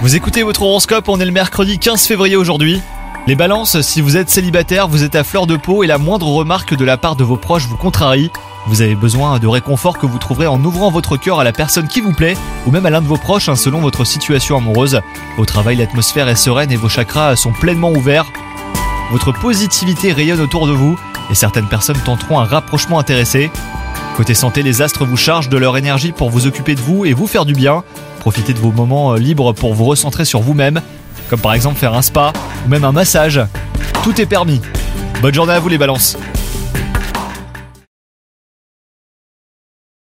Vous écoutez votre horoscope, on est le mercredi 15 février aujourd'hui. Les balances, si vous êtes célibataire, vous êtes à fleur de peau et la moindre remarque de la part de vos proches vous contrarie. Vous avez besoin de réconfort que vous trouverez en ouvrant votre cœur à la personne qui vous plaît ou même à l'un de vos proches hein, selon votre situation amoureuse. Au travail, l'atmosphère est sereine et vos chakras sont pleinement ouverts. Votre positivité rayonne autour de vous et certaines personnes tenteront un rapprochement intéressé. Côté santé, les astres vous chargent de leur énergie pour vous occuper de vous et vous faire du bien. Profitez de vos moments euh, libres pour vous recentrer sur vous-même, comme par exemple faire un spa ou même un massage. Tout est permis. Bonne journée à vous les balances